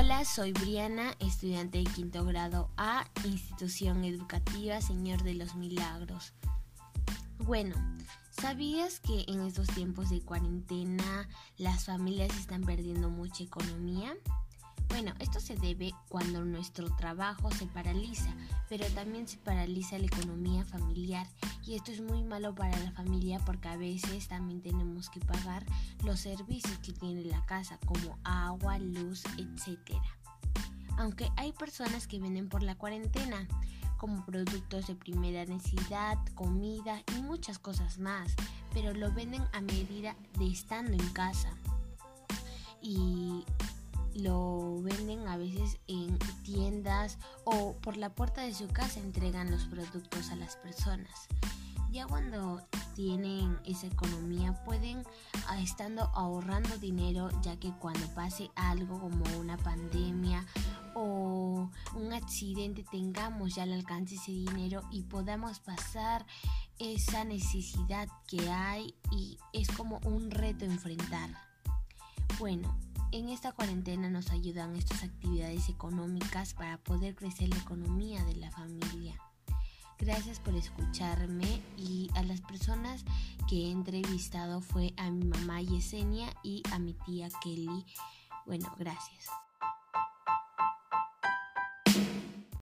Hola, soy Briana, estudiante de quinto grado A, institución educativa Señor de los Milagros. Bueno, ¿sabías que en estos tiempos de cuarentena las familias están perdiendo mucha economía? Bueno, esto se debe cuando nuestro trabajo se paraliza, pero también se paraliza la economía familiar y esto es muy malo para la familia porque a veces también tenemos que pagar los servicios que tiene la casa como agua, luz, etc. Aunque hay personas que venden por la cuarentena como productos de primera necesidad, comida y muchas cosas más, pero lo venden a medida de estando en casa. Y lo venden a veces en tiendas o por la puerta de su casa entregan los productos a las personas. Ya cuando tienen esa economía pueden ah, estando ahorrando dinero ya que cuando pase algo como una pandemia o un accidente tengamos ya al alcance ese dinero y podamos pasar esa necesidad que hay y es como un reto enfrentar. Bueno, en esta cuarentena nos ayudan estas actividades económicas para poder crecer la economía de la familia. Gracias por escucharme y a las personas que he entrevistado fue a mi mamá Yesenia y a mi tía Kelly. Bueno, gracias.